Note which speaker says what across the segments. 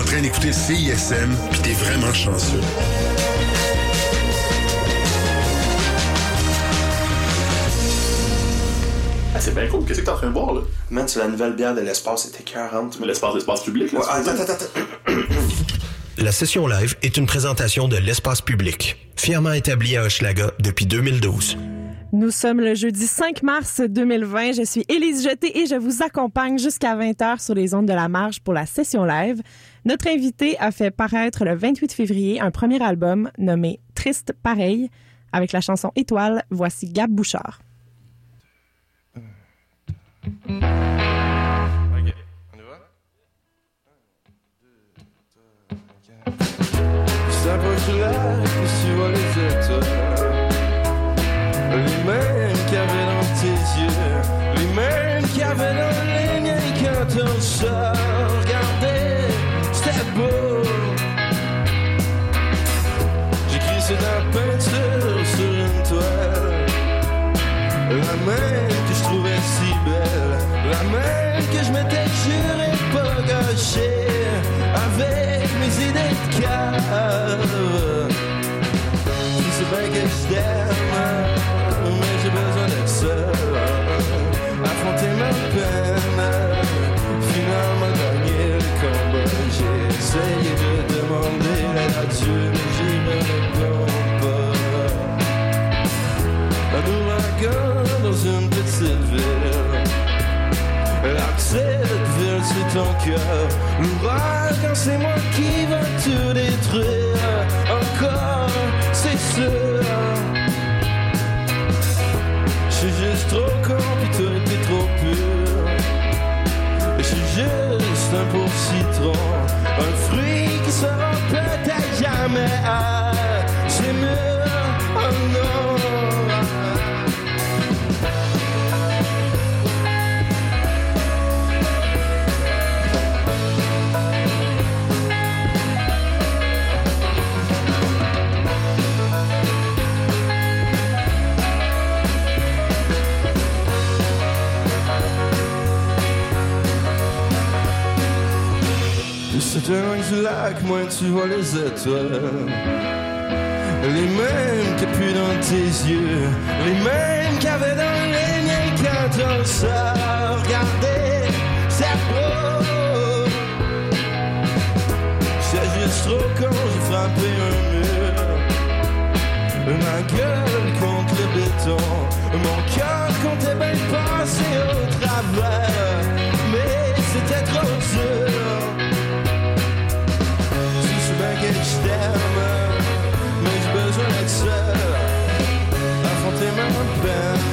Speaker 1: en train d'écouter CISM, puis t'es vraiment chanceux.
Speaker 2: Ah, c'est bien cool. Qu'est-ce que t'es en train de boire, là?
Speaker 3: Man, c'est la nouvelle bière de l'espace, c'était 40.
Speaker 2: Mais l'espace, l'espace public, là.
Speaker 3: Ouais,
Speaker 2: tu veux
Speaker 3: attends,
Speaker 2: dire?
Speaker 3: attends, attends.
Speaker 4: La session live est une présentation de l'espace public, fièrement établi à Hochelaga depuis 2012.
Speaker 5: Nous sommes le jeudi 5 mars 2020. Je suis Élise Jeté et je vous accompagne jusqu'à 20h sur les ondes de la marge pour la session live. Notre invité a fait paraître le 28 février un premier album nommé Triste Pareil avec la chanson Étoile. Voici Gab Bouchard.
Speaker 6: Cœur. L'ouragan, c'est moi qui va tout détruire. Encore, c'est sûr. Je suis juste trop con, puis toi, t'es trop pur. Je suis juste un pauvre citron. Un fruit qui sera peut-être jamais. Lac, moins tu vois les étoiles. Les mêmes a plus dans tes yeux, les mêmes qu'il y avait dans les miens quand on se. C'est beau. C'est juste trop con, j'ai frappé un mur. Ma gueule contre le béton, mon cœur comptait bien passer au travers, mais c'était trop t'aime, mais j'ai besoin d'être seul, affronter ma peine,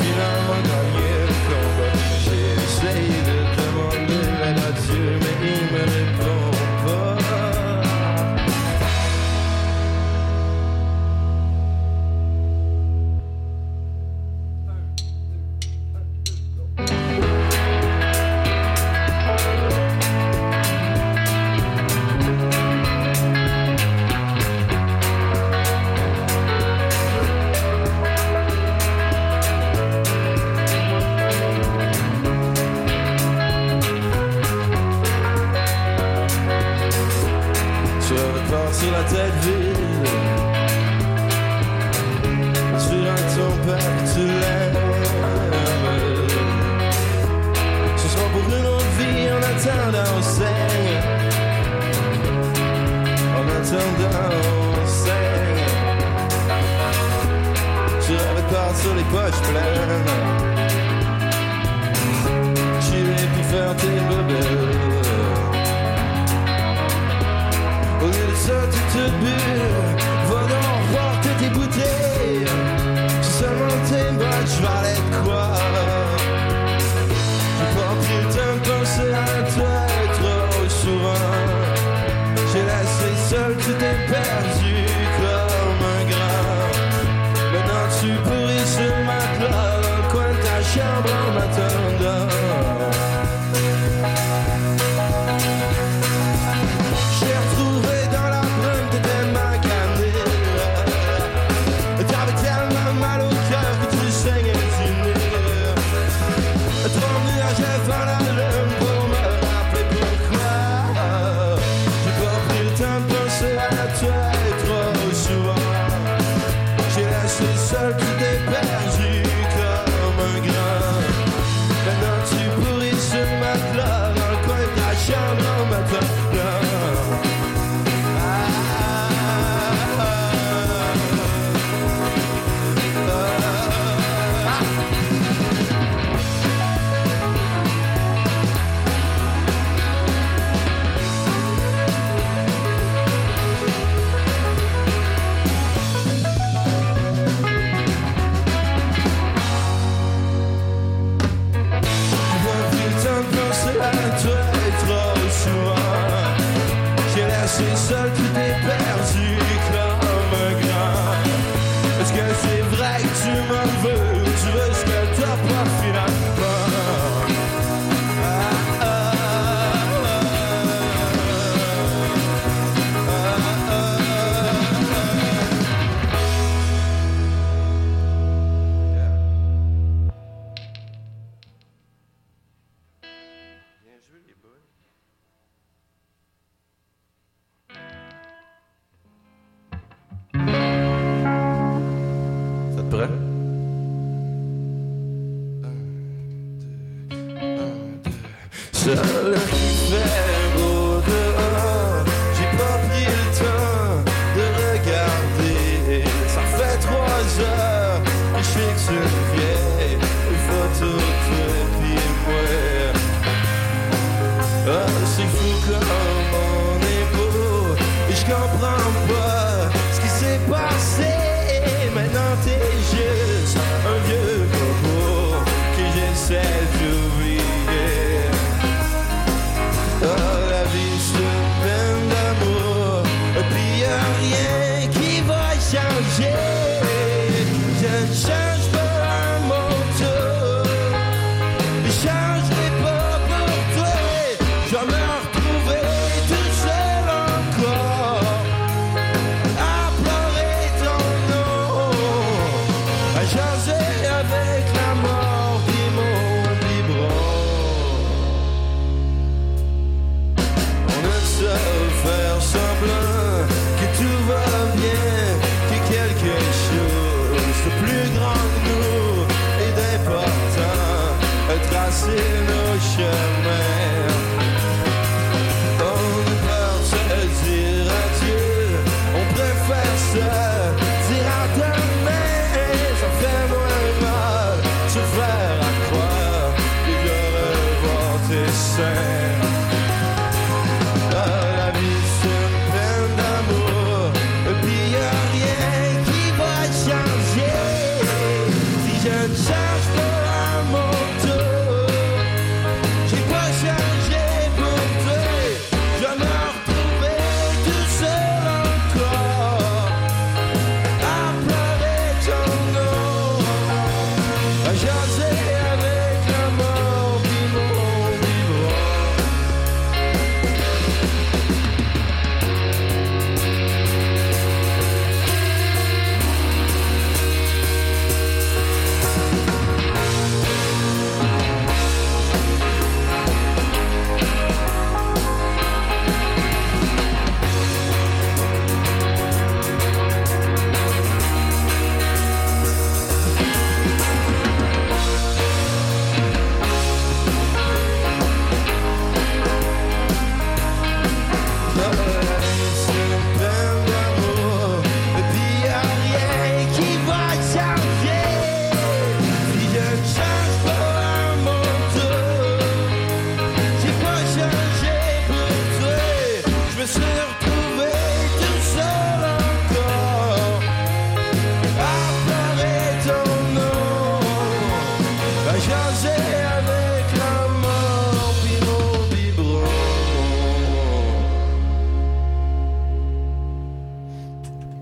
Speaker 6: finalement gagner le combat. J'ai essayé de demander l'aide à Dieu, mais il me Repars sur la tête vide. Tu rends ton l'aimes. Ce sera pour une autre vie en attendant on saigne. En attendant on saigne. Tu repars sur les poches pleines. Tu et puis faire tes future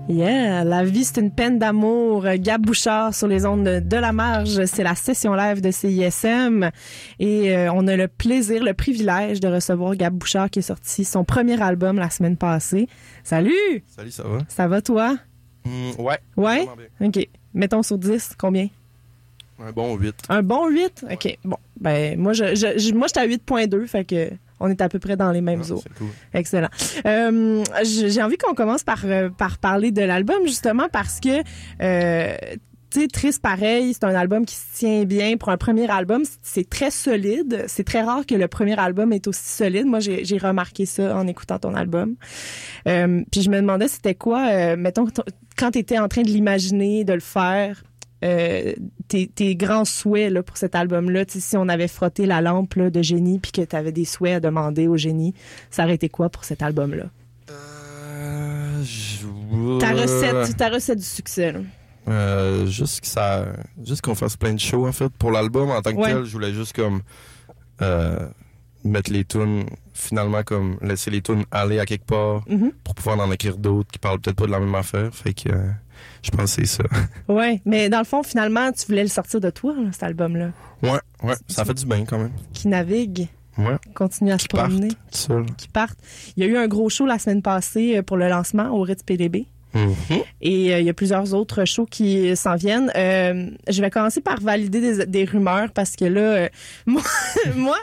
Speaker 5: Yeah, la vie c'est une peine d'amour. Gab Bouchard sur les ondes de la marge, c'est la session live de CISM et euh, on a le plaisir, le privilège de recevoir Gab Bouchard qui est sorti son premier album la semaine passée. Salut.
Speaker 6: Salut, ça va?
Speaker 5: Ça va toi?
Speaker 6: Mmh, ouais.
Speaker 5: Ouais? Ok. Mettons sur 10, combien?
Speaker 6: Un bon 8.
Speaker 5: Un bon 8? OK. Bon. Ben, moi, je, je moi, j'étais à 8.2, fait que on est à peu près dans les mêmes
Speaker 6: ah,
Speaker 5: eaux.
Speaker 6: Cool.
Speaker 5: Excellent. Euh, j'ai envie qu'on commence par, euh, par parler de l'album, justement, parce que, euh, tu sais, Triste Pareil, c'est un album qui se tient bien. Pour un premier album, c'est très solide. C'est très rare que le premier album est aussi solide. Moi, j'ai remarqué ça en écoutant ton album. Euh, puis je me demandais, c'était quoi, mettons, quand tu étais en train de l'imaginer, de le faire, euh, tes, tes grands souhaits là, pour cet album-là, si on avait frotté la lampe là, de génie puis que tu avais des souhaits à demander au génie, ça aurait été quoi pour cet album-là?
Speaker 7: Euh, je-
Speaker 5: Ta recette, ta recette du succès. là.
Speaker 7: Euh, juste que ça, juste qu'on fasse plein de shows en fait pour l'album en tant que
Speaker 5: Ouais.
Speaker 7: tel. Je voulais juste comme euh, mettre les tunes finalement comme laisser les tunes aller à quelque part
Speaker 5: Mhm.
Speaker 7: pour pouvoir en écrire d'autres qui parlent peut-être pas de la même affaire. Fait que je pense que c'est ça.
Speaker 5: Ouais, mais dans le fond, finalement, tu voulais le sortir de toi, là, cet album-là,
Speaker 7: ouais, ouais, ça fait du bien quand même.
Speaker 5: qui navigue,
Speaker 7: Ouais,
Speaker 5: continue à se
Speaker 7: partent
Speaker 5: promener, qui parte. Il y a eu un gros show la semaine passée euh, pour le lancement au Ritz PDB.
Speaker 7: Mhm.
Speaker 5: Et euh, il y a plusieurs autres shows qui s'en viennent. Euh, je vais commencer par valider des, rumeurs parce que là, euh, moi,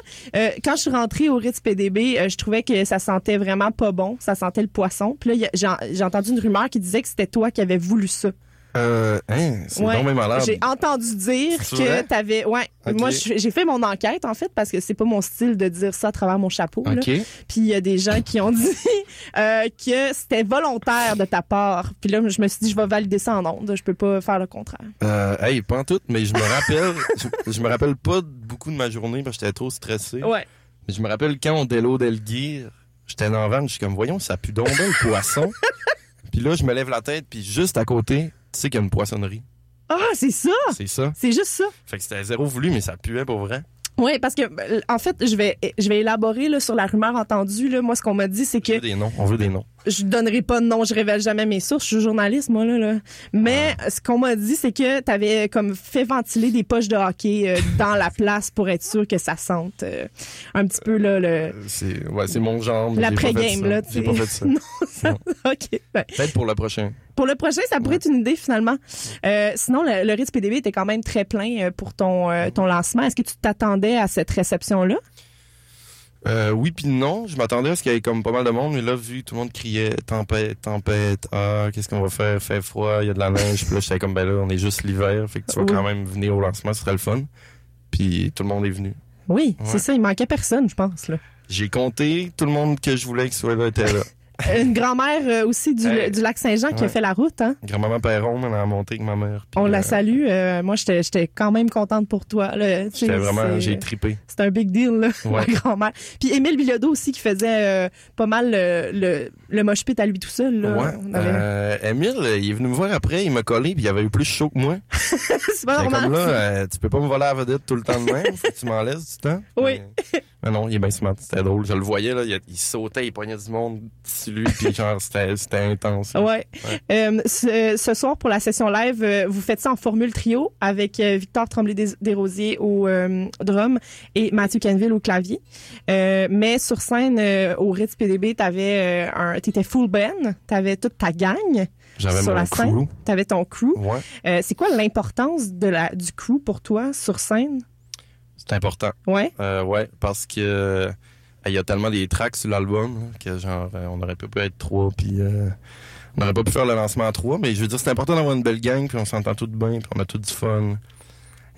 Speaker 5: quand je suis rentrée au Ritz PDB, je trouvais que ça sentait vraiment pas bon. Ça sentait le poisson. Puis là, j'ai entendu une rumeur qui disait que c'était toi qui avais voulu ça.
Speaker 7: Euh, hein, c'est
Speaker 5: Ouais.
Speaker 7: donc bien malade.
Speaker 5: J'ai entendu dire que
Speaker 7: vrai?
Speaker 5: t'avais. Ouais. Moi, j'ai fait mon enquête en fait parce que c'est pas mon style de dire ça à travers mon chapeau. là.
Speaker 7: Ok.
Speaker 5: Puis il y a des gens qui ont dit euh, que c'était volontaire de ta part. Puis là, je me suis dit, je vais valider ça en ondes. Je peux pas faire le contraire.
Speaker 7: Euh, hey, pas en tout, mais je me rappelle, je, je me rappelle pas beaucoup de ma journée parce que j'étais trop stressé.
Speaker 5: Ouais.
Speaker 7: Mais je me rappelle quand on délo Delguire, j'étais la vanne, je suis comme, voyons, ça pue donc le poisson. puis là, je me lève la tête, puis juste à côté, tu sais qu'il y a une poissonnerie.
Speaker 5: Ah, c'est ça!
Speaker 7: C'est ça.
Speaker 5: C'est juste ça.
Speaker 7: Fait que c'était zéro voulu, mais ça puait pour vrai.
Speaker 5: Oui, parce que euh, en fait, je vais je vais élaborer là, sur la rumeur entendue. Là. Moi, ce qu'on m'a dit, c'est
Speaker 7: On
Speaker 5: que
Speaker 7: veut des noms, on veut des noms.
Speaker 5: Je donnerai pas de nom, je révèle jamais mes sources. Je suis journaliste, moi là. là. Mais ce qu'on m'a dit, c'est que tu avais comme fait ventiler des poches de hockey euh, dans la place pour être sûr que ça sente euh, un petit peu là le
Speaker 7: Euh, C'est, ouais, c'est mon genre.
Speaker 5: l'après-game là. tu
Speaker 7: J'ai pas fait ça.
Speaker 5: non, ça-
Speaker 7: Non.
Speaker 5: ok. ben,
Speaker 7: Peut-être pour le prochain.
Speaker 5: Pour le prochain, ça pourrait être une idée finalement. Euh, sinon, le, le Ritz PDB était quand même très plein euh, pour ton, euh, ton lancement. Est-ce que tu t'attendais à cette réception-là?
Speaker 7: Euh, oui puis non, je m'attendais à ce qu'il y ait comme pas mal de monde, mais là, vu que tout le monde criait tempête, tempête, ah, qu'est-ce qu'on va faire, fait froid, il y a de la neige, puis là, j'étais comme, ben là, on est juste l'hiver, fait que tu vas
Speaker 5: Oui.
Speaker 7: quand même venir au lancement, ce serait le fun. Puis tout le monde est venu.
Speaker 5: Oui,
Speaker 7: Ouais.
Speaker 5: c'est ça. Il manquait personne, je pense. Là.
Speaker 7: J'ai compté, tout le monde que je voulais qu'il soit là était là.
Speaker 5: Une grand-mère euh, aussi du,
Speaker 7: Hey.
Speaker 5: du lac Saint-Jean qui a fait la route. Hein?
Speaker 7: Grand-maman Perron, elle a monté avec ma mère.
Speaker 5: On
Speaker 7: euh,
Speaker 5: la salue. Euh, moi, j'étais j'étais quand même contente pour toi.
Speaker 7: J'étais vraiment, j'ai tripé.
Speaker 5: C'est un big deal, là, ma grand-mère. Puis Émile Bilodeau aussi qui faisait euh, pas mal le, le, le mosh pit à lui tout seul. Là.
Speaker 7: Ouais.
Speaker 5: On avait-
Speaker 7: Euh, Émile, il est venu me voir après, il m'a collé, puis il avait eu plus chaud que moi.
Speaker 5: c'est pas normal.
Speaker 7: comme là,
Speaker 5: ça.
Speaker 7: euh, tu peux pas me voler la vedette tout le temps de même, faut que tu m'en laisses du temps.
Speaker 5: Oui.
Speaker 7: Mais, mais non, il est bien smart, c'était drôle. Je le voyais, là, il, il sautait, il poignait du monde sur lui, puis genre, c'était c'était intense. là.
Speaker 5: Ouais. Euh, ce, ce soir, pour la session live, euh, vous faites ça en formule trio avec euh, Victor Tremblay-Desrosiers au euh, drum et Mathieu Canville au clavier. Euh, mais sur scène, euh, au Ritz PDB, t'avais euh, un, t'étais full band, t'avais toute ta gang
Speaker 7: J'avais
Speaker 5: sur
Speaker 7: mon
Speaker 5: la scène,
Speaker 7: crew.
Speaker 5: t'avais ton crew.
Speaker 7: Ouais,
Speaker 5: Euh, c'est quoi l'importance de la du crew pour toi sur scène?
Speaker 7: C'est important.
Speaker 5: Ouais.
Speaker 7: Euh, ouais, parce que euh, il y a tellement des tracks sur l'album hein, que genre euh, on aurait pu être trois puis euh, on n'aurait pas pu faire le lancement à trois, mais je veux dire c'est important d'avoir une belle gang puis on s'entend tout bien puis on a tout du fun.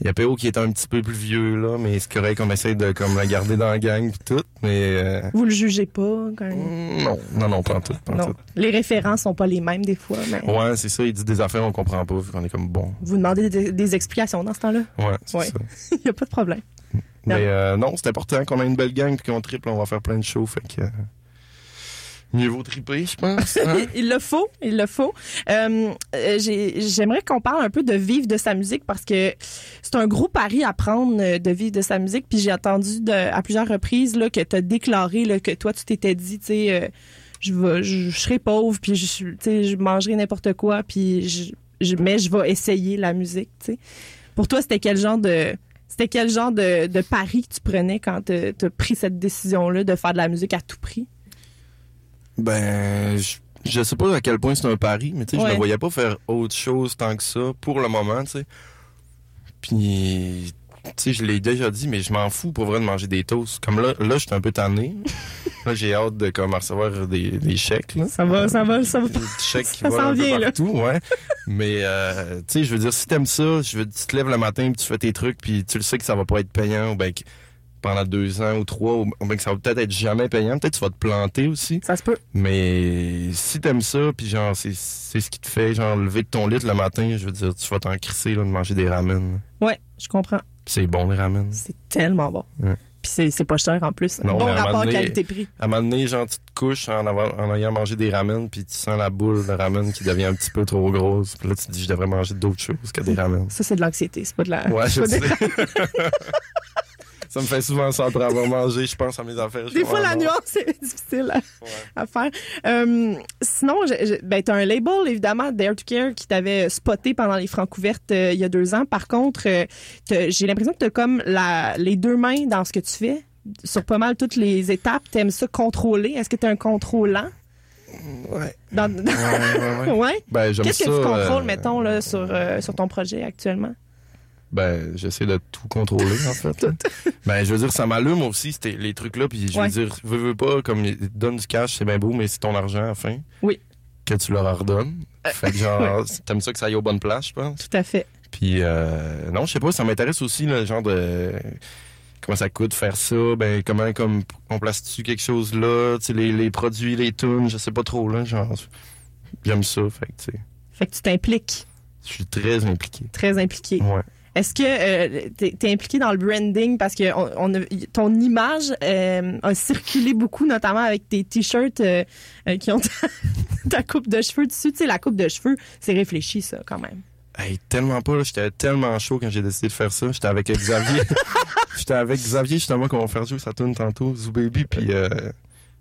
Speaker 7: Il y a PO qui est un petit peu plus vieux là, mais c'est correct qu'on essaye de comme la garder dans la gang puis tout, mais euh,
Speaker 5: Vous le jugez pas quand même?
Speaker 7: non, non non pas en tout, pas en
Speaker 5: Non.
Speaker 7: tout.
Speaker 5: Les référents sont pas les mêmes des fois, mais
Speaker 7: Ouais, c'est ça, il dit des affaires on comprend pas vu qu'on est comme bon.
Speaker 5: vous demandez des, des explications dans ce temps-là?
Speaker 7: Ouais, c'est
Speaker 5: Ouais.
Speaker 7: ça.
Speaker 5: Il y a pas de problème. Non.
Speaker 7: Mais euh, non, c'est important qu'on ait une belle gang puis qu'on triple, on va faire plein de shows fait que euh, mieux vaut triper, je pense. hein?
Speaker 5: il le faut, il le faut. Euh, euh, j'ai- J'aimerais qu'on parle un peu de vivre de sa musique parce que c'est un gros pari à prendre de vivre de sa musique. Puis j'ai entendu de- à plusieurs reprises là, que tu as déclaré là, que toi, tu t'étais dit, tu sais, euh, je, vais- je, je serai pauvre, puis je, je mangerai n'importe quoi, puis je, je- mais je vais essayer la musique. sais. Pour toi, c'était quel genre de... C'était quel genre de, de pari que tu prenais quand tu as pris cette décision-là de faire de la musique à tout prix?
Speaker 7: Ben, je, je sais pas à quel point c'est un pari, mais tu sais, je ne voyais pas faire autre chose tant que ça pour le moment, tu sais. Puis, sais, je l'ai déjà dit, mais je m'en fous pour vrai de manger des toasts. Comme là, là, je suis un peu tanné. Là, j'ai hâte de comme recevoir des, des chèques. Là.
Speaker 5: Ça va, ça va, ça va.
Speaker 7: Des chèques qui
Speaker 5: Ça s'en
Speaker 7: un peu
Speaker 5: vient, là.
Speaker 7: ouais. Mais, euh, tu sais, je veux dire, si t'aimes ça, je veux, tu te lèves le matin, puis tu fais tes trucs, puis tu le sais que ça va pas être payant, ou ben que pendant deux ans ou trois, ou ben que ça va peut-être être jamais payant. Peut-être que tu vas te planter aussi.
Speaker 5: Ça se peut.
Speaker 7: Mais si t'aimes ça, puis genre, c'est c'est ce qui te fait, genre, lever de ton lit le matin, je veux dire, tu vas t'en crisser, là, de manger des ramen.
Speaker 5: Ouais, je comprends.
Speaker 7: C'est bon, les ramen.
Speaker 5: C'est tellement bon.
Speaker 7: Ouais.
Speaker 5: Puis c'est, c'est pas cher en plus.
Speaker 7: Non,
Speaker 5: bon rapport qualité-prix.
Speaker 7: À un moment donné, genre, tu te couches en, avoir- en ayant mangé des ramen, puis tu sens la boule de ramen qui devient un petit peu trop grosse. Puis là, tu te dis, je devrais manger d'autres choses que des ramen.
Speaker 5: Ça, c'est de l'anxiété, c'est pas de la.
Speaker 7: Ouais, je sais. ça me fait souvent ça après avoir mangé, je pense à mes affaires.
Speaker 5: Des fois, la nuance est difficile à, à faire. Euh, sinon, ben, tu as un label, évidemment, Dare to Care, qui t'avait spoté pendant les francs ouvertes euh, il y a deux ans. Par contre, euh, j'ai l'impression que tu as comme la, les deux mains dans ce que tu fais. Sur pas mal toutes les étapes, tu aimes ça contrôler. Est-ce que tu es un contrôlant?
Speaker 7: Ouais.
Speaker 5: Dans,
Speaker 7: Ouais, ouais, ouais.
Speaker 5: ouais?
Speaker 7: Ben,
Speaker 5: Qu'est-ce que tu contrôles, mettons, là, sur, sur ton projet actuellement?
Speaker 7: Ben, j'essaie de tout contrôler, en fait. ben, je veux dire, ça m'allume aussi, c'était les trucs-là, puis je
Speaker 5: Ouais.
Speaker 7: veux dire, veux, veux pas, comme, donnent du cash, c'est bien beau, mais c'est ton argent à la fin.
Speaker 5: Oui.
Speaker 7: Que tu leur redonnes. Fait que genre, t'aimes ça que ça aille aux bonnes places, je pense.
Speaker 5: Tout à fait.
Speaker 7: Puis, euh, non, je sais pas, ça m'intéresse aussi, le genre de. Comment ça coûte faire ça, ben, comment, comme, on place-tu quelque chose là, tu sais, les, les produits, les tunes, je sais pas trop, là, genre. J'aime ça, fait que, tu
Speaker 5: Fait que tu t'impliques,
Speaker 7: je suis très impliqué.
Speaker 5: très impliqué.
Speaker 7: Ouais.
Speaker 5: Est-ce que euh, t'es es impliqué dans le branding parce que on, on a- ton image euh, a circulé beaucoup, notamment avec tes t-shirts euh, euh, qui ont ta, ta coupe de cheveux dessus? Tu sais, la coupe de cheveux, c'est réfléchi ça quand même.
Speaker 7: Hey, tellement pas, là. J'étais tellement chaud quand j'ai décidé de faire ça. J'étais avec Xavier. J'étais avec Xavier, justement, qu'on va faire jouer sa tune tantôt, Zoo Baby. Puis, euh,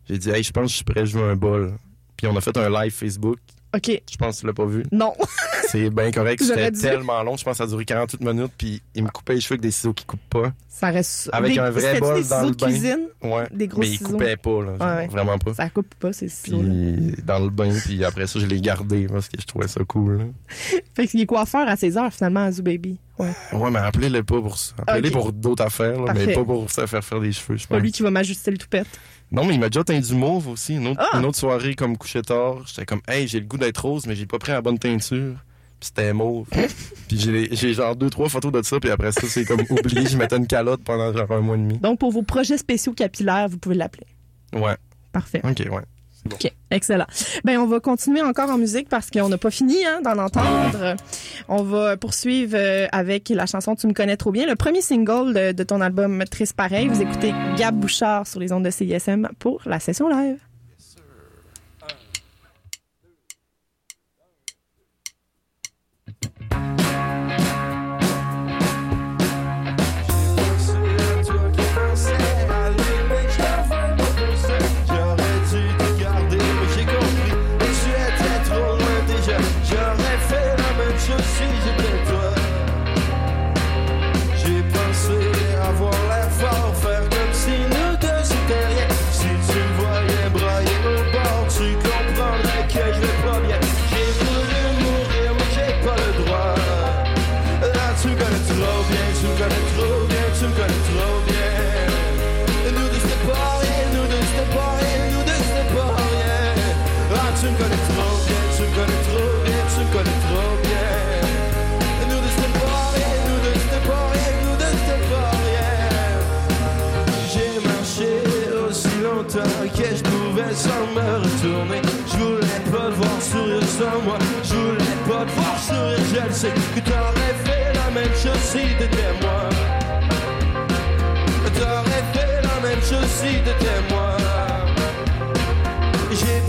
Speaker 7: j'ai dit, hey, je pense que je suis prêt à jouer un bol. Puis, on a fait un live Facebook.
Speaker 5: Ok,
Speaker 7: Je pense que tu l'as pas vu.
Speaker 5: non.
Speaker 7: C'est bien correct. C'était
Speaker 5: dû.
Speaker 7: tellement long. Je pense que ça a duré 48 minutes. Puis, il me coupait les cheveux avec des ciseaux qui coupent pas.
Speaker 5: Ça reste
Speaker 7: Avec
Speaker 5: des-
Speaker 7: un vrai bol
Speaker 5: des
Speaker 7: dans
Speaker 5: ciseaux
Speaker 7: le
Speaker 5: de
Speaker 7: bain?
Speaker 5: cuisine,
Speaker 7: Ouais.
Speaker 5: des gros
Speaker 7: Mais il
Speaker 5: ciseaux?
Speaker 7: coupait pas, là.
Speaker 5: Ouais.
Speaker 7: Vraiment pas.
Speaker 5: Ça coupe pas ces ciseaux.
Speaker 7: Puis, dans le bain. Puis, après ça, je l'ai gardé parce que je trouvais ça cool. là.
Speaker 5: Fait qu'il est coiffeur à ses heures finalement à Zoo Baby. Ouais.
Speaker 7: Ouais, mais appelez-le pas pour ça. Appelez-les
Speaker 5: Ok.
Speaker 7: pour d'autres affaires, là, mais pas pour se faire faire des cheveux, je
Speaker 5: Pas lui qui va m'ajuster le toupette.
Speaker 7: Non, mais il m'a déjà teint du mauve aussi. Une autre,
Speaker 5: Ah!
Speaker 7: une autre soirée comme coucher tard. J'étais comme, hey, j'ai le goût d'être rose, mais j'ai pas pris la bonne teinture. Puis c'était mauve. puis j'ai j'ai genre deux, trois photos de ça, puis après ça, c'est comme oublié. Je mettais une calotte pendant genre un mois et demi.
Speaker 5: Donc pour vos projets spéciaux capillaires, vous pouvez l'appeler.
Speaker 7: Ouais.
Speaker 5: Parfait.
Speaker 7: Ok, ouais.
Speaker 5: OK, excellent. Ben, on va continuer encore en musique parce qu'on n'a pas fini hein, d'en entendre. On va poursuivre euh, avec la chanson Tu me connais trop bien, le premier single de, de ton album Triste Pareil. Vous écoutez Gab Bouchard sur les ondes de CISM pour la session live.
Speaker 7: Que je pouvais sans me retourner. Je voulais pas te voir sourire sans moi, je voulais pas te voir sourire, je sais que t'aurais fait la même chose si t'étais moi. T'aurais fait la même chose si t'étais moi. J'ai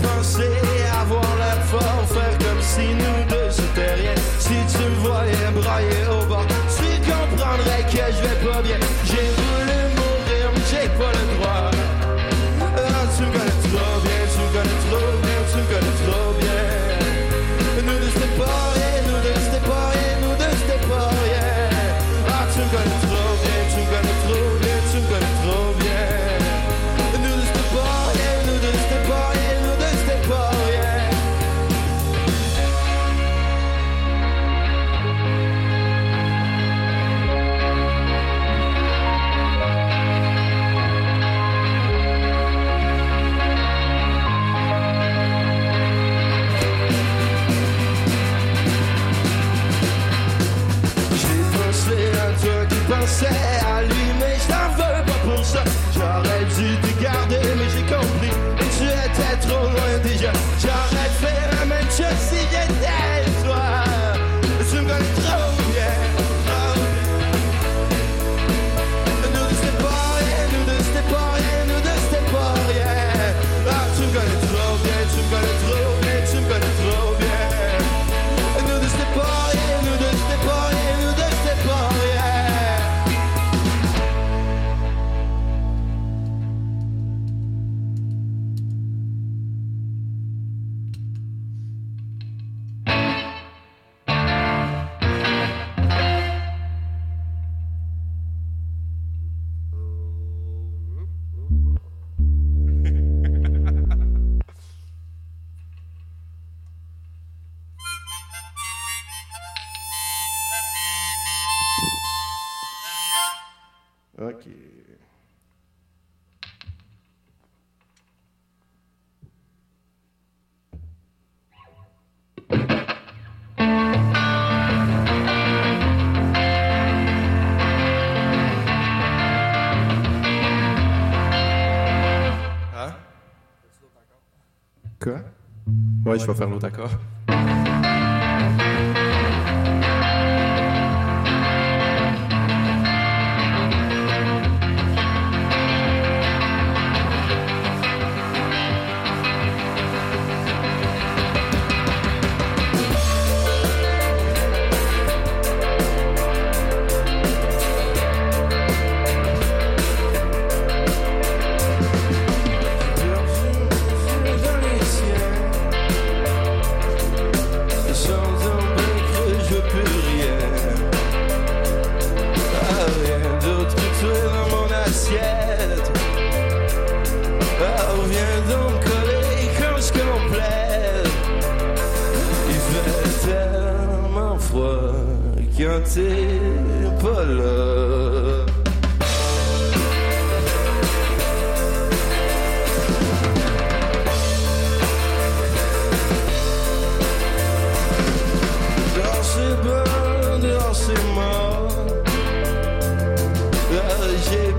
Speaker 7: ouais, il faire.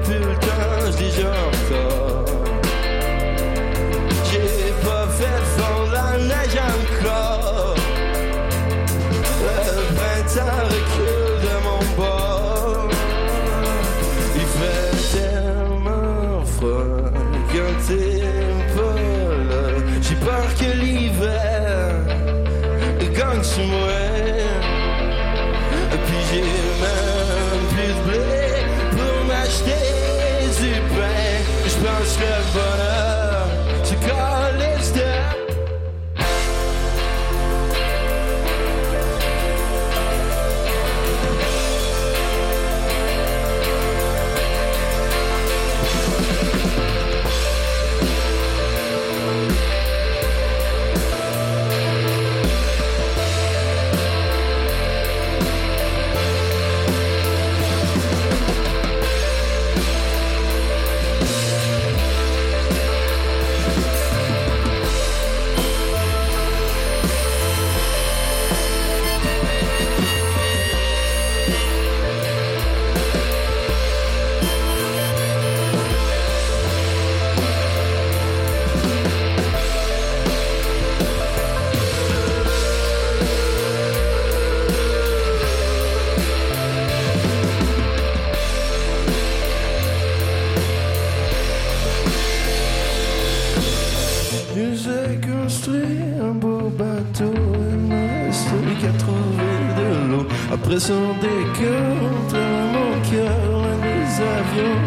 Speaker 7: filters, des heures pression des cœurs, entraîne mon cœur, loin des avions,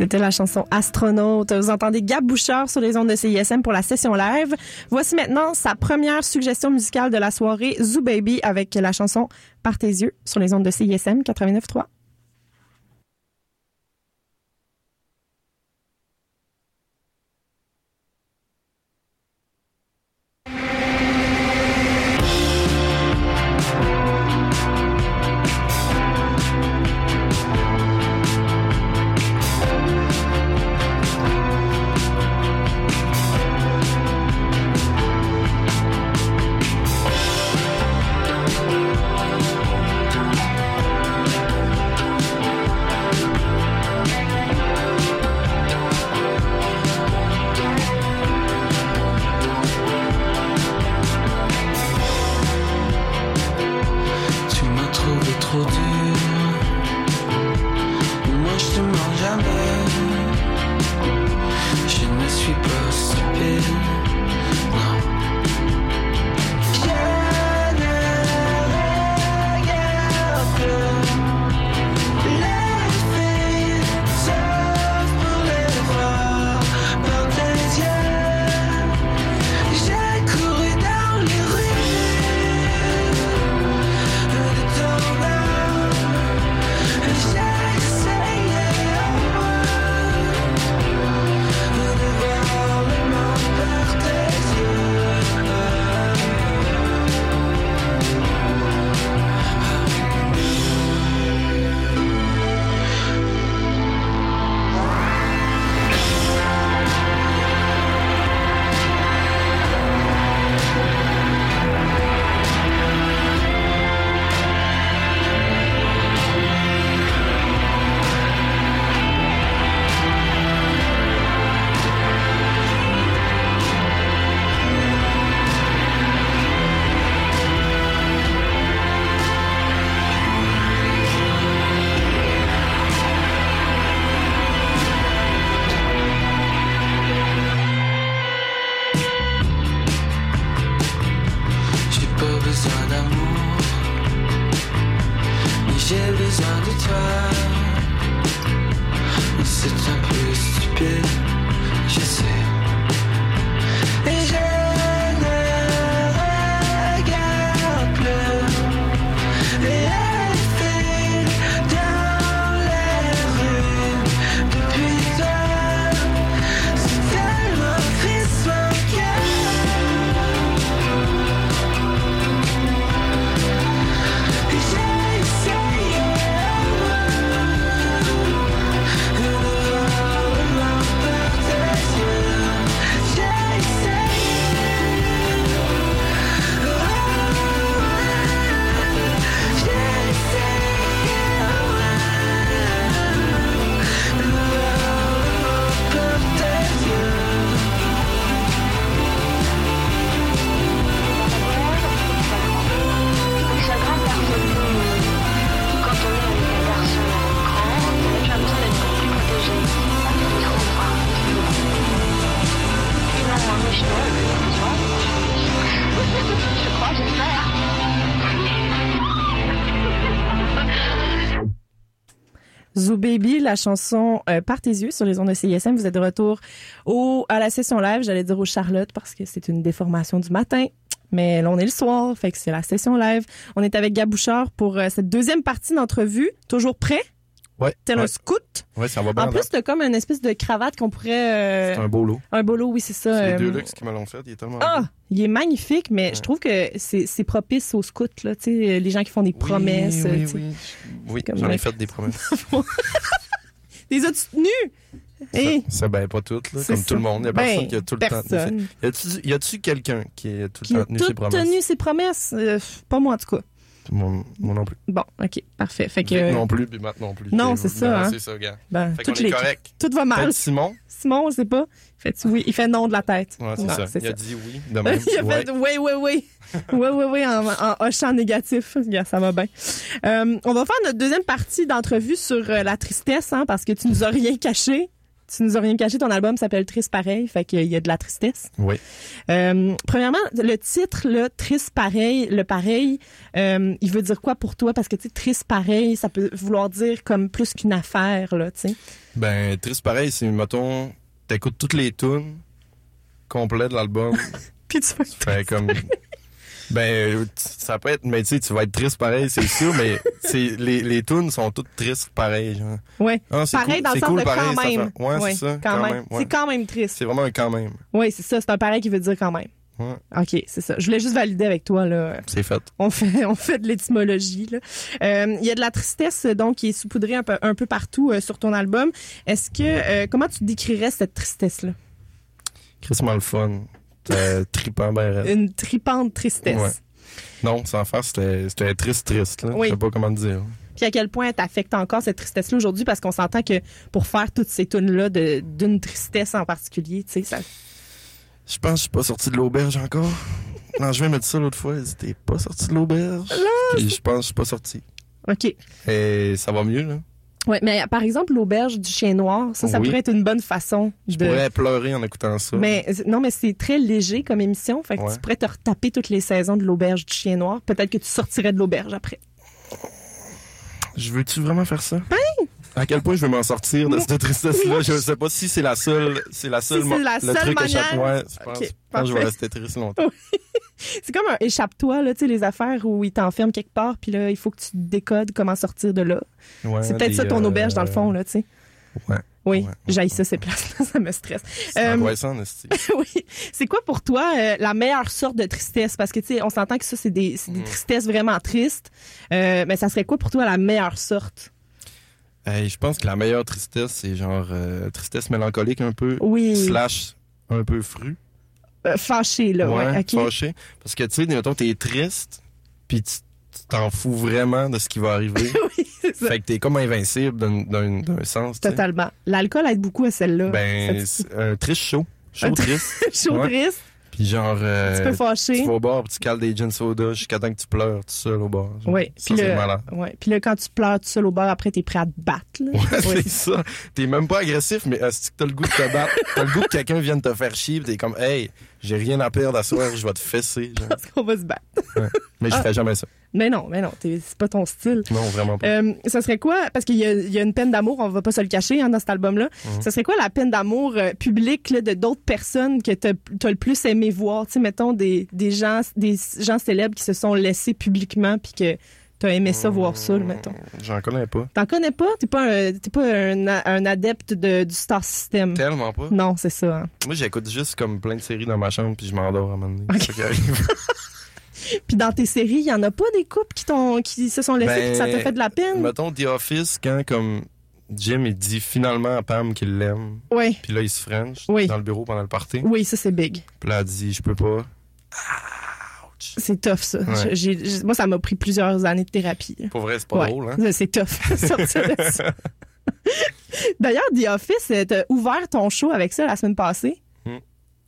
Speaker 5: C'était la chanson Astronaute. Vous entendez Gab sur les ondes de CISM pour la session live. Voici maintenant sa première suggestion musicale de la soirée, Zoo Baby, avec la chanson Par tes yeux sur les ondes de CISM 89.3. la chanson euh, Par tes yeux sur les ondes de CISM. Vous êtes de retour au, à la session live. J'allais dire au Charlotte parce que c'est une déformation du matin. Mais là, on est le soir, fait que c'est la session live. On est avec Gabouchard pour euh, cette deuxième partie d'entrevue. Toujours prêt?
Speaker 7: Ouais.
Speaker 5: Tel
Speaker 7: ouais.
Speaker 5: un scout?
Speaker 7: Ouais, ça va bien.
Speaker 5: En plus, t'as comme une espèce de cravate qu'on pourrait... euh,
Speaker 7: c'est un beau lot.
Speaker 5: un bolo, oui, c'est ça.
Speaker 7: C'est les
Speaker 5: euh,
Speaker 7: deux luxe qui me l'ont fait. Il est tellement.
Speaker 5: Ah,
Speaker 7: beau.
Speaker 5: il est magnifique, mais je trouve que c'est c'est propice aux scouts, là, tu sais, les gens qui font des promesses.
Speaker 7: Oui, oui, oui. Oui,
Speaker 5: Comme
Speaker 7: j'en ai fait des promesses.
Speaker 5: Les as-tu tenus? Hey,
Speaker 7: C'est ben pas toutes, là, comme
Speaker 5: ça.
Speaker 7: tout le monde. Il y a
Speaker 5: Ben,
Speaker 7: personne qui a tout le temps.
Speaker 5: personne.
Speaker 7: Y a-tu- Y a-tu quelqu'un qui a tout
Speaker 5: qui
Speaker 7: le temps tenu ses promesses?
Speaker 5: tenu ses promesses? Euh, pas moi, en tout cas.
Speaker 7: Mon non plus.
Speaker 5: Bon, OK, parfait. Fait que,
Speaker 7: non plus, puis Matt non plus.
Speaker 5: Non,
Speaker 7: C'est-
Speaker 5: ça,
Speaker 7: ben,
Speaker 5: hein.
Speaker 7: C'est ça, gars.
Speaker 5: ben,
Speaker 7: Fait qu'on
Speaker 5: toutes
Speaker 7: est
Speaker 5: les-
Speaker 7: correct.
Speaker 5: tout va mal.
Speaker 7: Simon.
Speaker 5: Simon, on sait pas. Fait oui, il fait non de la tête.
Speaker 7: Ouais, c'est ça. Il a dit oui de même.
Speaker 5: il a
Speaker 7: Ouais.
Speaker 5: fait oui, oui, oui. oui, oui, oui, en, en hochant négatif. Regarde, ça va bien. Euh, on va faire notre deuxième partie d'entrevue sur euh, la tristesse, hein, parce que tu nous as rien caché. Tu nous as rien caché. Ton album s'appelle Triste Pareil, fait qu'il y a de la tristesse.
Speaker 7: Oui.
Speaker 5: Euh, premièrement, le titre, là, Triste Pareil, le pareil, euh, il veut dire quoi pour toi? Parce que, tu sais, Triste Pareil, ça peut vouloir dire comme plus qu'une affaire, là, tu sais.
Speaker 7: Ben, triste pareil, c'est, mettons, t'écoutes toutes les tunes complètes de l'album.
Speaker 5: Puis tu
Speaker 7: fait comme. Ben, ça peut être, mais tu sais, tu vas être triste pareil, c'est sûr, mais c'est, les, les tunes sont toutes tristes pareil, genre.
Speaker 5: Ouais.
Speaker 7: Ah, c'est
Speaker 5: Pareil
Speaker 7: cool,
Speaker 5: dans le sens
Speaker 7: cool
Speaker 5: de
Speaker 7: pareil,
Speaker 5: quand même.
Speaker 7: affaire. Ouais,
Speaker 5: Ouais,
Speaker 7: c'est ça.
Speaker 5: Quand, même.
Speaker 7: ouais.
Speaker 5: C'est quand même triste.
Speaker 7: C'est vraiment un quand même.
Speaker 5: Oui, c'est ça. C'est un pareil qui veut dire quand même.
Speaker 7: Ouais,
Speaker 5: OK, c'est ça. Je voulais juste valider avec toi, là.
Speaker 7: c'est fait.
Speaker 5: On fait, on fait de l'étymologie, là. Euh, Il y a de la tristesse, donc, qui est saupoudrée un peu, un peu partout euh, sur ton album. Est-ce que, euh, comment tu décrirais cette tristesse-là?
Speaker 7: Crissement le fun. C'était trippant, ben.
Speaker 5: Une tripante tristesse.
Speaker 7: Ouais. Non, sans faire, c'était, triste, triste, là.
Speaker 5: Oui.
Speaker 7: Je sais pas comment dire.
Speaker 5: Puis à quel point elle t'affecte encore cette tristesse-là aujourd'hui? Parce qu'on s'entend que pour faire toutes ces tunes-là d'une tristesse en particulier, tu sais, ça...
Speaker 7: Je pense que je suis pas sorti de l'auberge encore. Non, je viens me dire ça l'autre fois. T'es pas sorti de l'auberge? Puis je pense que je suis pas sorti.
Speaker 5: OK.
Speaker 7: Et ça va mieux, là.
Speaker 5: Ouais, mais par exemple, l'auberge du chien noir, ça, ça
Speaker 7: Oui.
Speaker 5: pourrait être une bonne façon
Speaker 7: Je
Speaker 5: de...
Speaker 7: pourrais pleurer en écoutant ça.
Speaker 5: Mais non, mais c'est très léger comme émission. Fait que
Speaker 7: Ouais.
Speaker 5: tu pourrais te retaper toutes les saisons de l'auberge du chien noir. Peut-être que tu sortirais de l'auberge après.
Speaker 7: Je veux-tu vraiment faire ça? À quel point je vais m'en sortir de cette tristesse-là? Je sais pas si c'est la seule, c'est la seule,
Speaker 5: c'est
Speaker 7: mo-
Speaker 5: la
Speaker 7: le
Speaker 5: seule
Speaker 7: truc
Speaker 5: manière.
Speaker 7: échappe- Ouais, je pense,
Speaker 5: Ok,
Speaker 7: je pense que je vais rester triste longtemps.
Speaker 5: C'est comme un échappe-toi, là, tu sais, les affaires où ils t'enferment quelque part, puis là, il faut que tu décodes comment sortir de là.
Speaker 7: Ouais,
Speaker 5: c'est peut-être ça ton
Speaker 7: euh,
Speaker 5: auberge, dans le fond, là, tu sais.
Speaker 7: Ouais.
Speaker 5: Oui,
Speaker 7: Ouais,
Speaker 5: j'aille
Speaker 7: ouais.
Speaker 5: ça, ces places-là, ça me stresse.
Speaker 7: C'est
Speaker 5: Euh, oui. C'est quoi pour toi euh, la meilleure sorte de tristesse? Parce que, tu sais, on s'entend que ça, c'est des,
Speaker 7: Mm.
Speaker 5: des tristesses vraiment tristes. Euh, mais ça serait quoi pour toi la meilleure sorte?
Speaker 7: Hey, je pense que la meilleure tristesse, c'est genre euh, tristesse mélancolique un peu,
Speaker 5: Oui.
Speaker 7: slash un peu fru.
Speaker 5: Euh, fâché, là, ouais,
Speaker 7: fâché. Parce que, tu sais, mettons, t'es triste, puis tu t'en fous vraiment de ce qui va arriver.
Speaker 5: oui, c'est ça.
Speaker 7: fait que t'es comme invincible d'un- sens.
Speaker 5: Totalement. L'alcool aide beaucoup à celle-là.
Speaker 7: Ben, un triste chaud. Chaud triste.
Speaker 5: chaud triste,
Speaker 7: Puis genre, euh,
Speaker 5: un petit peu
Speaker 7: tu vas au bar, puis tu cales des gin soda jusqu'à temps que tu pleures tout seul au bar.
Speaker 5: Oui,
Speaker 7: Ça,
Speaker 5: puis
Speaker 7: malade.
Speaker 5: Ouais. Puis là, quand tu pleures tout seul au bar, après, t'es prêt à te battre. Là.
Speaker 7: Ouais,
Speaker 5: Ouais.
Speaker 7: c'est ça. T'es même pas agressif, mais est-ce que t'as le goût de te battre? t'as le goût que quelqu'un vienne te faire chier, pis t'es comme, hey, j'ai rien à perdre à soir, je vais te fesser. genre.
Speaker 5: Parce qu'on va se battre.
Speaker 7: Mais je
Speaker 5: Ah.
Speaker 7: ferais jamais ça.
Speaker 5: Mais non, mais non, c'est pas ton style.
Speaker 7: Non, vraiment pas.
Speaker 5: Euh, ça serait quoi, parce qu'il y a, il y a une peine d'amour, on va pas se le cacher hein, dans cet album-là.
Speaker 7: Mhm.
Speaker 5: Ça serait quoi la peine d'amour euh, publique là, de d'autres personnes que t'as as le plus aimé voir? Tu sais, mettons des, des, gens, des gens célèbres qui se sont laissés publiquement puis que t'as aimé ça voir ça, là, mettons.
Speaker 7: J'en connais pas.
Speaker 5: T'en connais pas? T'es pas, un, t'es pas un, un adepte de, du Star System?
Speaker 7: Tellement pas.
Speaker 5: Non, c'est ça. hein.
Speaker 7: Moi, j'écoute juste comme plein de séries dans ma chambre, puis je m'endors à un moment donné. C'est ça qui arrive.
Speaker 5: Puis dans tes séries, il y en a pas des couples qui, t'ont, qui se sont laissés
Speaker 7: Ben,
Speaker 5: puis que ça t'a fait de la peine?
Speaker 7: Mettons The Office, quand comme Jim, il dit finalement à Pam qu'il l'aime,
Speaker 5: Oui.
Speaker 7: puis là, il se French
Speaker 5: Oui.
Speaker 7: dans le bureau pendant le party.
Speaker 5: Oui, ça c'est big.
Speaker 7: Puis là, elle dit, je peux pas.
Speaker 5: C'est tough, ça.
Speaker 7: Ouais.
Speaker 5: Moi, ça m'a pris plusieurs années de thérapie.
Speaker 7: Pour vrai, c'est pas
Speaker 5: Ouais.
Speaker 7: drôle, hein?
Speaker 5: C'est tough. sortir de ça. D'ailleurs, The Office, euh, t'as ouvert ton show avec ça la semaine passée.
Speaker 7: Hmm.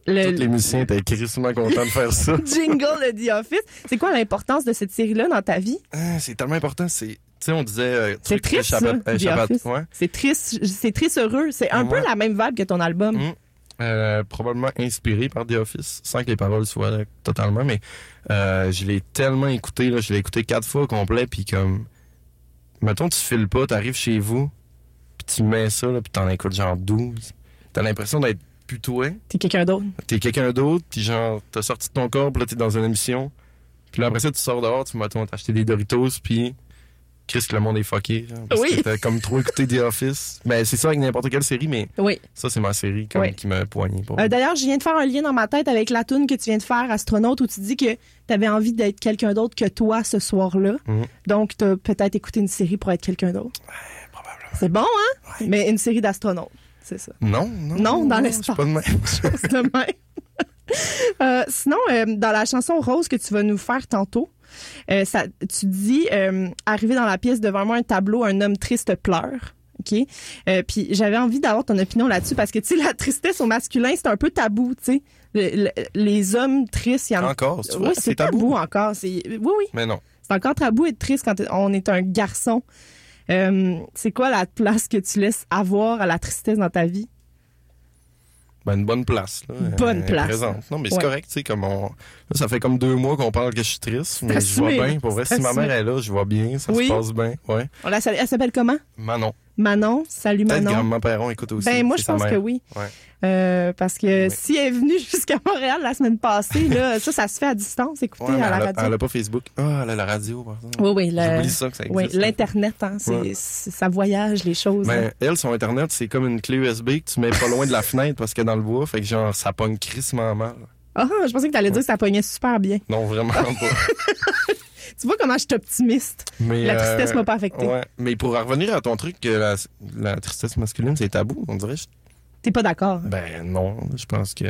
Speaker 5: Le,
Speaker 7: Tous les musiciens étaient crissement contents de faire ça.
Speaker 5: le jingle de The Office. C'est quoi l'importance de cette série-là dans ta vie?
Speaker 7: Ah, c'est tellement important. C'est, tu sais, on disait. euh,
Speaker 5: C'est
Speaker 7: truc
Speaker 5: triste,
Speaker 7: échappa-
Speaker 5: Office.
Speaker 7: ouais.
Speaker 5: C'est triste, c'est triste heureux. C'est un
Speaker 7: Ouais.
Speaker 5: peu la même vibe que ton album.
Speaker 7: Hmm. Euh, probablement inspiré par The Office, sans que les paroles soient là, totalement, mais euh, je l'ai tellement écouté, là, je l'ai écouté quatre fois au complet, puis comme, mettons, tu files pas, t'arrives chez vous, puis tu mets ça, là, puis t'en écoutes genre 12. T'as l'impression d'être plus toi.
Speaker 5: T'es quelqu'un d'autre.
Speaker 7: T'es quelqu'un d'autre, puis genre, t'as sorti de ton corps, puis là, t'es dans une émission. Puis là, après ça, tu sors dehors, tu m'as acheté des Doritos, puis Chris, que le monde est fucké. genre, parce
Speaker 5: Oui.
Speaker 7: que t'as comme trop écouté The Office. Mais c'est ça avec n'importe quelle série, mais
Speaker 5: Oui.
Speaker 7: ça, c'est ma série comme,
Speaker 5: Oui.
Speaker 7: qui m'a poigné.
Speaker 5: Euh, D'ailleurs, je viens de faire un lien dans ma tête avec la tune que tu viens de faire, Astronaute, où tu dis que tu avais envie d'être quelqu'un d'autre que toi ce soir-là.
Speaker 7: Mhm.
Speaker 5: Donc, tu as peut-être écouté une série pour être quelqu'un d'autre.
Speaker 7: probablement.
Speaker 5: C'est bon, hein? Mais une série d'astronautes, c'est ça.
Speaker 7: Non, non.
Speaker 5: Non, dans
Speaker 7: je
Speaker 5: l'espace.
Speaker 7: suis pas de même.
Speaker 5: De même. Euh, sinon, euh, dans la chanson Rose que tu vas nous faire tantôt, euh, ça, tu dis euh, arriver dans la pièce devant moi un tableau, un homme triste pleure. OK? Euh, puis j'avais envie d'avoir ton opinion là-dessus parce que, tu sais, la tristesse au masculin, c'est un peu tabou, tu sais. Le- le- les hommes tristes, il y en a.
Speaker 7: Encore, c'est
Speaker 5: Oui, c'est tabou. encore. C'est- Oui, oui.
Speaker 7: Mais non.
Speaker 5: C'est encore tabou être triste quand on est un garçon. Euh, c'est quoi la place que tu laisses avoir à la tristesse dans ta vie?
Speaker 7: Ben, une bonne place. Là.
Speaker 5: Bonne place.
Speaker 7: Présente. Non, mais c'est
Speaker 5: Ouais.
Speaker 7: correct, tu sais, comme on... là, ça fait comme deux mois qu'on parle que je suis triste, mais je vois bien. Pour vrai, si ma mère est là, je vois bien, ça
Speaker 5: Oui.
Speaker 7: se passe bien. Ouais.
Speaker 5: Elle s'appelle comment?
Speaker 7: Manon.
Speaker 5: Manon. Salut
Speaker 7: Peut-être
Speaker 5: Manon.
Speaker 7: Perron écoute aussi.
Speaker 5: Ben moi je pense que oui.
Speaker 7: Ouais.
Speaker 5: Euh, parce que
Speaker 7: Oui.
Speaker 5: si elle est venue jusqu'à Montréal la semaine passée, là, ça, ça se fait à distance,
Speaker 7: Ouais, mais
Speaker 5: à la
Speaker 7: elle, a,
Speaker 5: radio.
Speaker 7: elle a pas Facebook. Ah, elle a la radio, par exemple.
Speaker 5: Oui, oui, le-
Speaker 7: ça que ça existe.
Speaker 5: oui, l'Internet, hein,
Speaker 7: Ouais.
Speaker 5: ça voyage les choses. hein.
Speaker 7: Mais elle, son Internet, c'est comme une clé USB que tu mets pas loin de la fenêtre parce que dans le bois, fait que genre, ça pogne crissement mal.
Speaker 5: Ah, je pensais que tu allais dire que ça pognait super bien.
Speaker 7: Non, vraiment pas.
Speaker 5: Tu vois comment je suis optimiste?
Speaker 7: Mais,
Speaker 5: La
Speaker 7: euh,
Speaker 5: tristesse m'a pas affecté.
Speaker 7: Ouais. Mais pour en revenir à ton truc que la, la tristesse masculine, c'est tabou, on dirait.
Speaker 5: T'es pas d'accord?
Speaker 7: Ben non, je pense que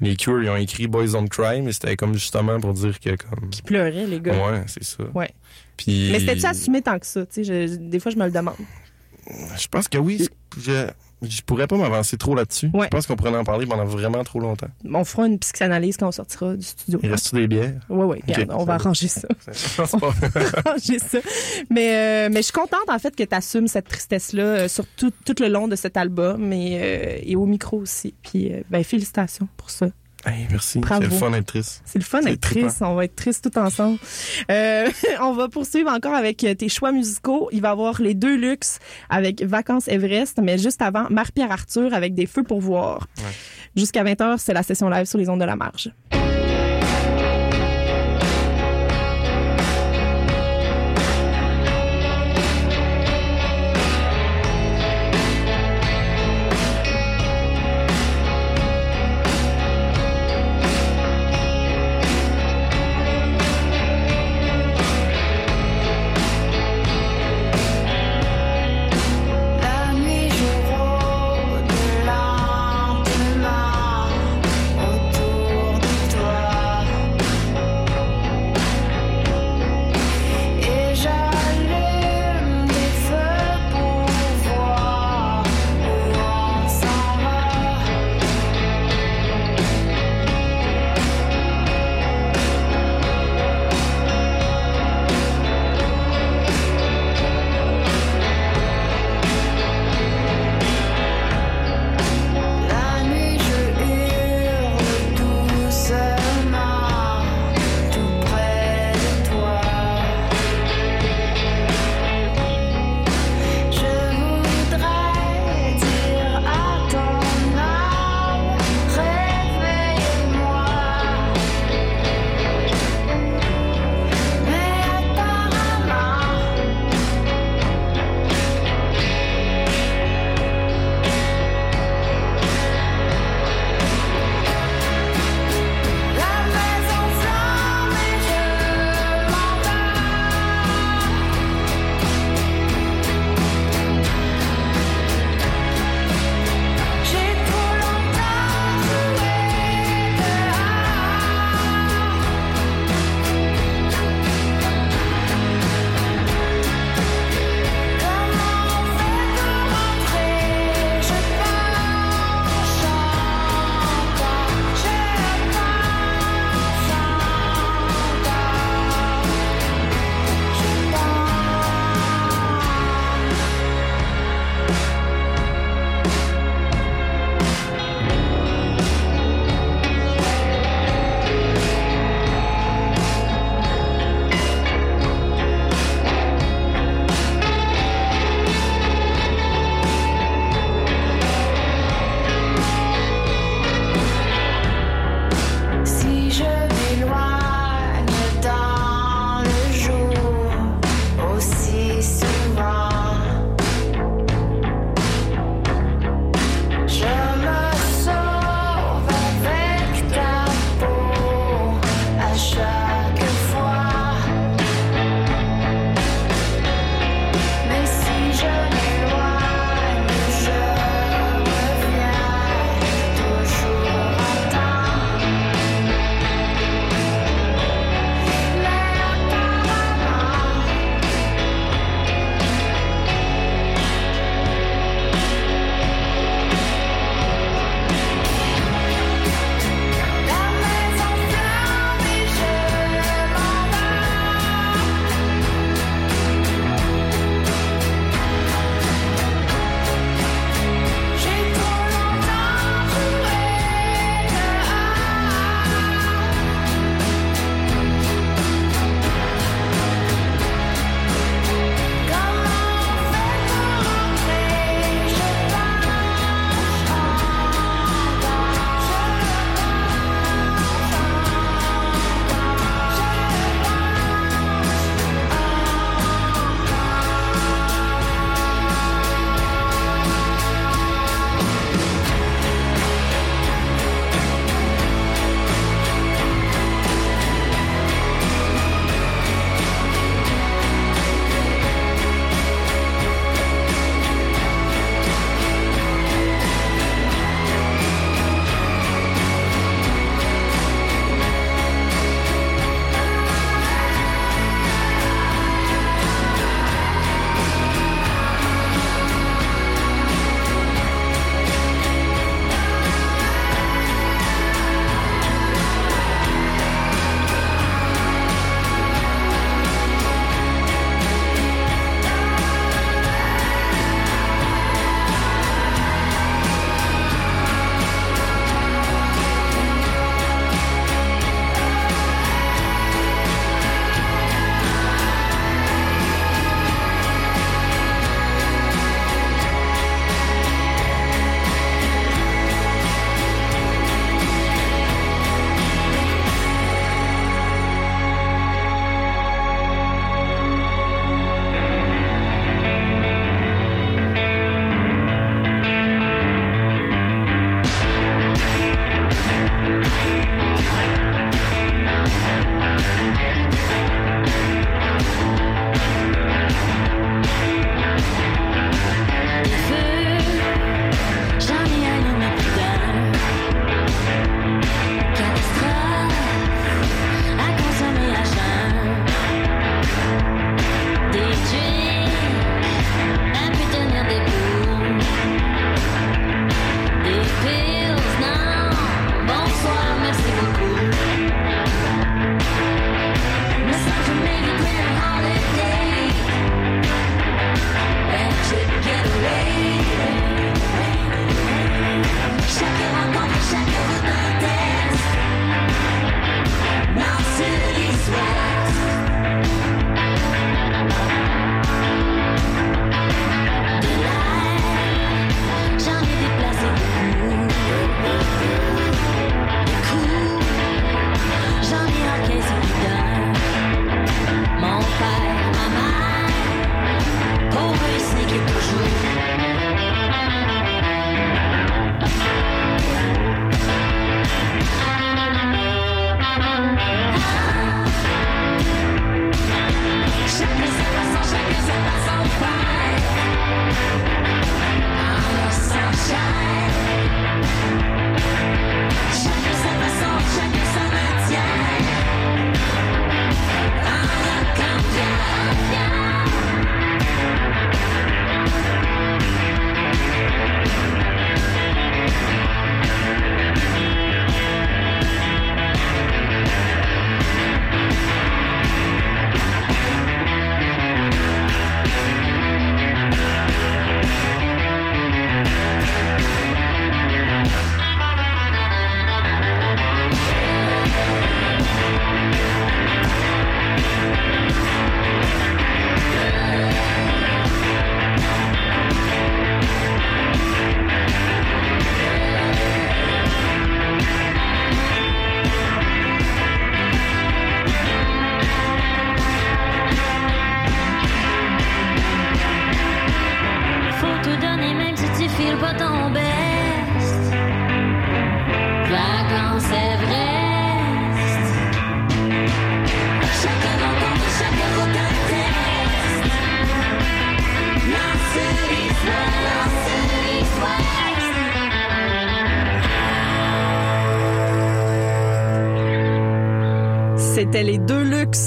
Speaker 7: les Cure, ils ont écrit Boys Don't Cry, mais c'était comme justement pour dire que comme...
Speaker 5: Qui pleurait, les gars.
Speaker 7: Ouais, c'est ça.
Speaker 5: Ouais.
Speaker 7: Puis...
Speaker 5: Mais c'était-tu assumé tant que ça? Tu sais, je- des fois, je me le demande.
Speaker 7: Je pense que oui. Je, je pourrais pas m'avancer trop là-dessus.
Speaker 5: Ouais.
Speaker 7: Je pense qu'on pourrait en parler pendant vraiment trop longtemps.
Speaker 5: On fera une psychanalyse quand on sortira du studio.
Speaker 7: Il reste des bières?
Speaker 5: Oui, oui, on va
Speaker 7: ça va.
Speaker 5: arranger ça.
Speaker 7: C'est pas-
Speaker 5: arranger ça. Mais, euh, mais je suis contente, en fait, que tu assumes cette tristesse-là euh, sur tout, tout le long de cet album et, euh, et au micro aussi. Puis, ben, félicitations pour ça.
Speaker 7: Hey, merci.
Speaker 5: Bravo.
Speaker 7: C'est le fun d'être triste.
Speaker 5: C'est le fun d'être triste. On va être triste tout ensemble. Euh, on va poursuivre encore avec euh, tes choix musicaux. Il va y avoir les deux luxe avec Vacances Everest, mais juste avant, Marie-Pierre Arthur avec des feux pour voir.
Speaker 7: Ouais.
Speaker 5: Jusqu'à 20h, c'est la session live sur les ondes de la marge.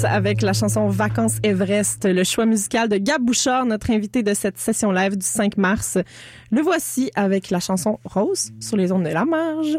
Speaker 7: Avec la chanson Vacances Everest, le choix musical de Gab Bouchard, notre invité de cette session live du 5 mars. Le voici avec la chanson Rose sur les ondes de la marge.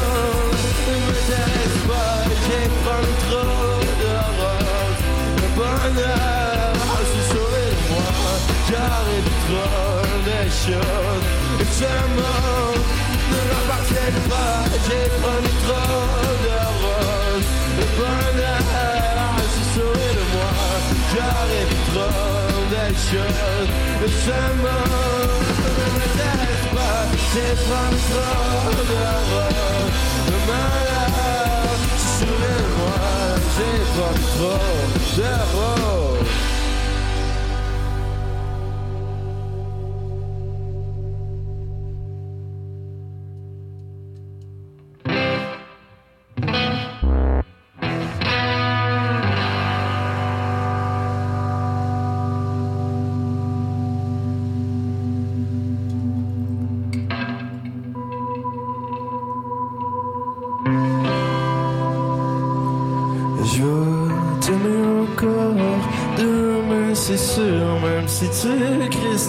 Speaker 8: de choses, seulement ne m'appartiennent pas. J'ai trop de rose, le bonheur s'est sauvé de moi. J'arrive trop de choses, seulement ne me pas. J'ai trop de rose, le malheur s'est sauvé de moi. J'ai trop de rose.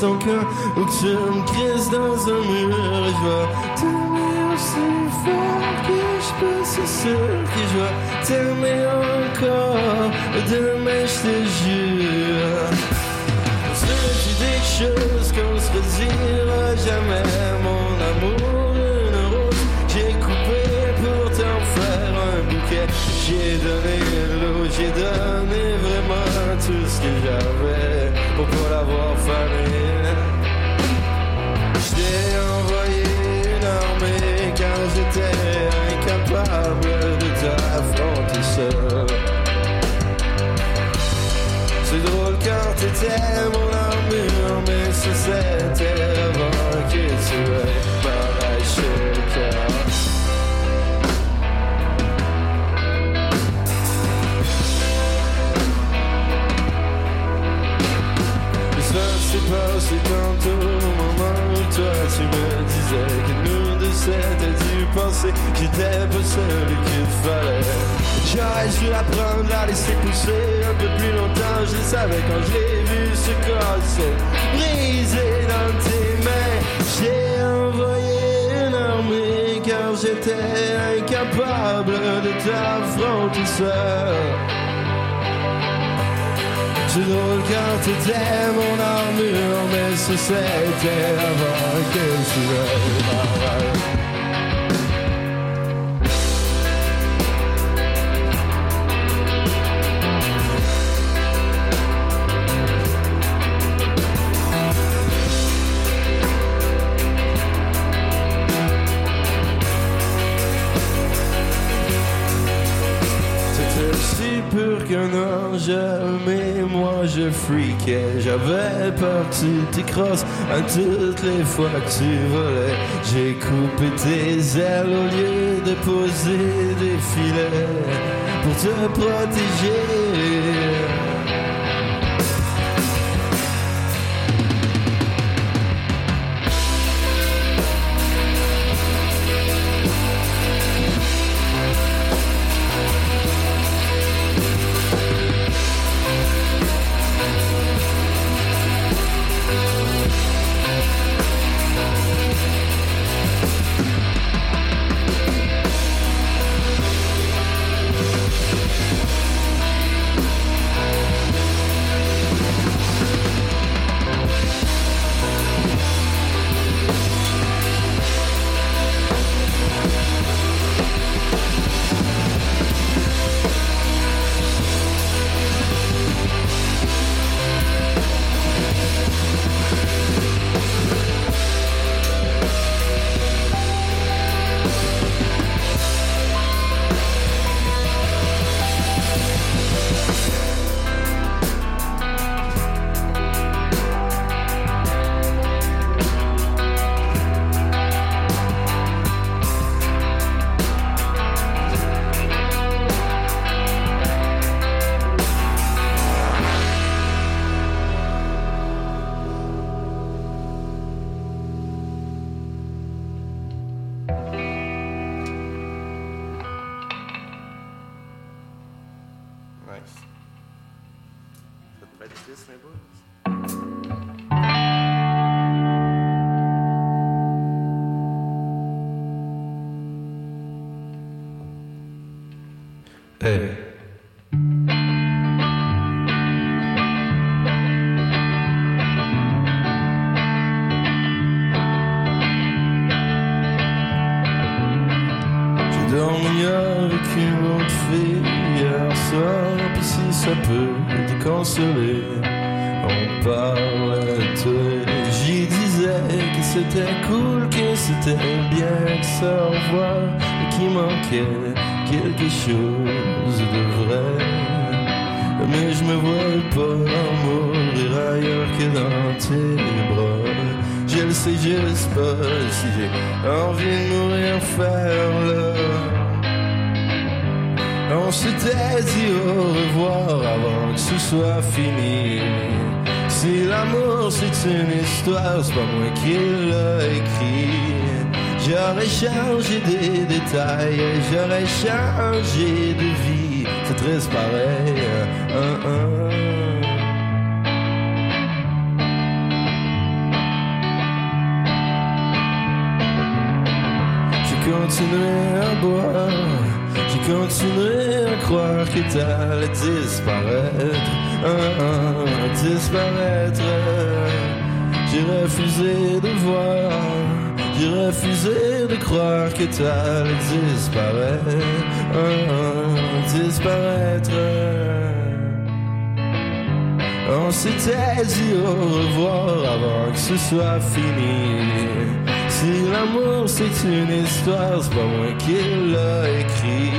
Speaker 8: Ton ou que tu me crises dans un mur. Je veux t'aimer aussi fort que je peux, c'est sûr que je veux t'aimer encore demain, je te jure. On se dit des choses qu'on se redira jamais, mon amour, une rose. J'ai coupé pour t'en faire un bouquet. J'ai donné l'eau, j'ai donné vraiment tout ce que j'avais pourquoi l'avoir famille J'ai envoyé une armée car j'étais incapable de t'affronter seul
Speaker 7: C'est drôle quand t'étais mon j'étais pas celui qu'il fallait. J'aurais dû apprendre à laisser pousser un peu plus longtemps, je savais quand je l'ai vu se casser, brisé dans tes mains. J'ai envoyé une armée car j'étais incapable de t'affronter seul. C'est drôle quand t'étais mon armure, mais ça c'était avant que tu veuilles J'avais parti tes crosses à toutes les fois que tu volais. J'ai coupé tes ailes au lieu de poser des filets pour te protéger. C'était cool, que c'était bien se revoir, mais qu'il manquait quelque chose de vrai. Mais je me vois pas mourir ailleurs que dans tes bras. Je le sais juste pas si j'ai envie de mourir faire là. On s'était dit au revoir avant que ce soit fini. Si l'amour c'est une histoire, c'est pas moi qui l'ai écrit. J'aurais changé des détails, j'aurais changé de vie. C'est triste pareil. hein, hein. Continué à boire, j'ai continué à croire que t'allais disparaître, ah, disparaître. J'ai refusé de voir, j'ai refusé de croire que t'allais disparaître, ah, disparaître. On s'était dit au revoir avant que ce soit fini. Si l'amour c'est une histoire, c'est pas moi qui l'a écrit.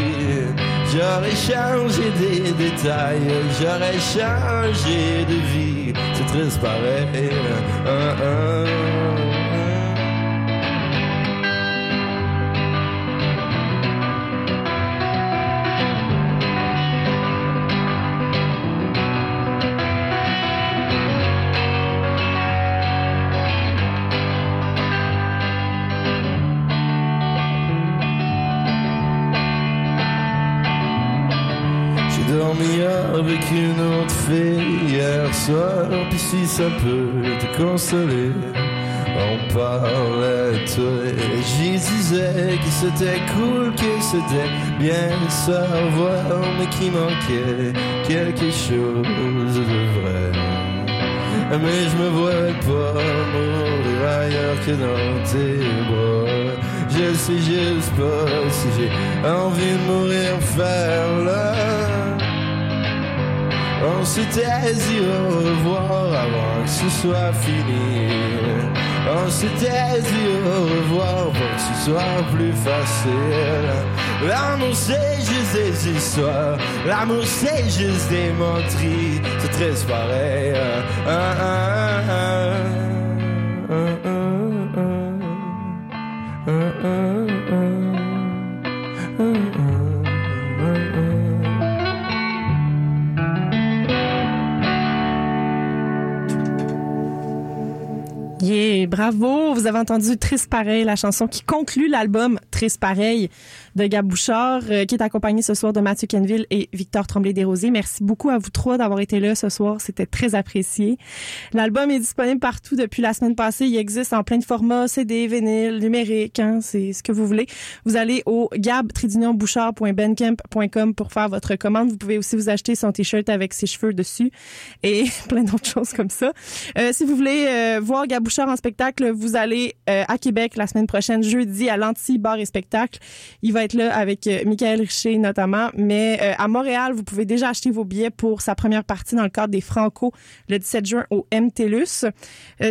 Speaker 7: J'aurais changé des détails, j'aurais changé de vie. C'est triste pareil. Dormi avec une autre fille hier soir, puis si ça peut te consoler. On parlait et j'y disais que c'était cool, que c'était bien de savoir, mais qu'il manquait quelque chose de vrai. Mais je me vois pas mourir ailleurs que dans tes bras. Je sais juste pas si j'ai envie de mourir faire là. On s'était dit au revoir avant que ce soit fini. On s'était dit au revoir pour que ce soit plus facile. L'amour c'est juste des histoires. L'amour c'est juste des menteries. C'est très pareil. Ah, ah, ah, ah. Ah,
Speaker 5: bravo! Vous avez entendu Triste Pareil, la chanson qui conclut l'album Pareil de Gab Bouchard, euh, qui est accompagné ce soir de Mathieu Kenville et Victor Tremblay-Desrosiers. Merci beaucoup à vous trois d'avoir été là ce soir. C'était très apprécié. L'album est disponible partout depuis la semaine passée. Il existe en plein de formats, CD, vinyle, numérique, hein, c'est ce que vous voulez. Vous allez au gab-bouchard.bandcamp.com pour faire votre commande. Vous pouvez aussi vous acheter son t-shirt avec ses cheveux dessus et plein d'autres choses comme ça. Euh, si vous voulez euh, voir Gab Bouchard en spectacle, vous allez euh, à Québec la semaine prochaine, jeudi, à l'Anti Bar et Il va être là avec euh, Michael Richer notamment. Mais euh, à Montréal, vous pouvez déjà acheter vos billets pour sa première partie dans le cadre des Franco le 17 juin au MTLUS. Euh,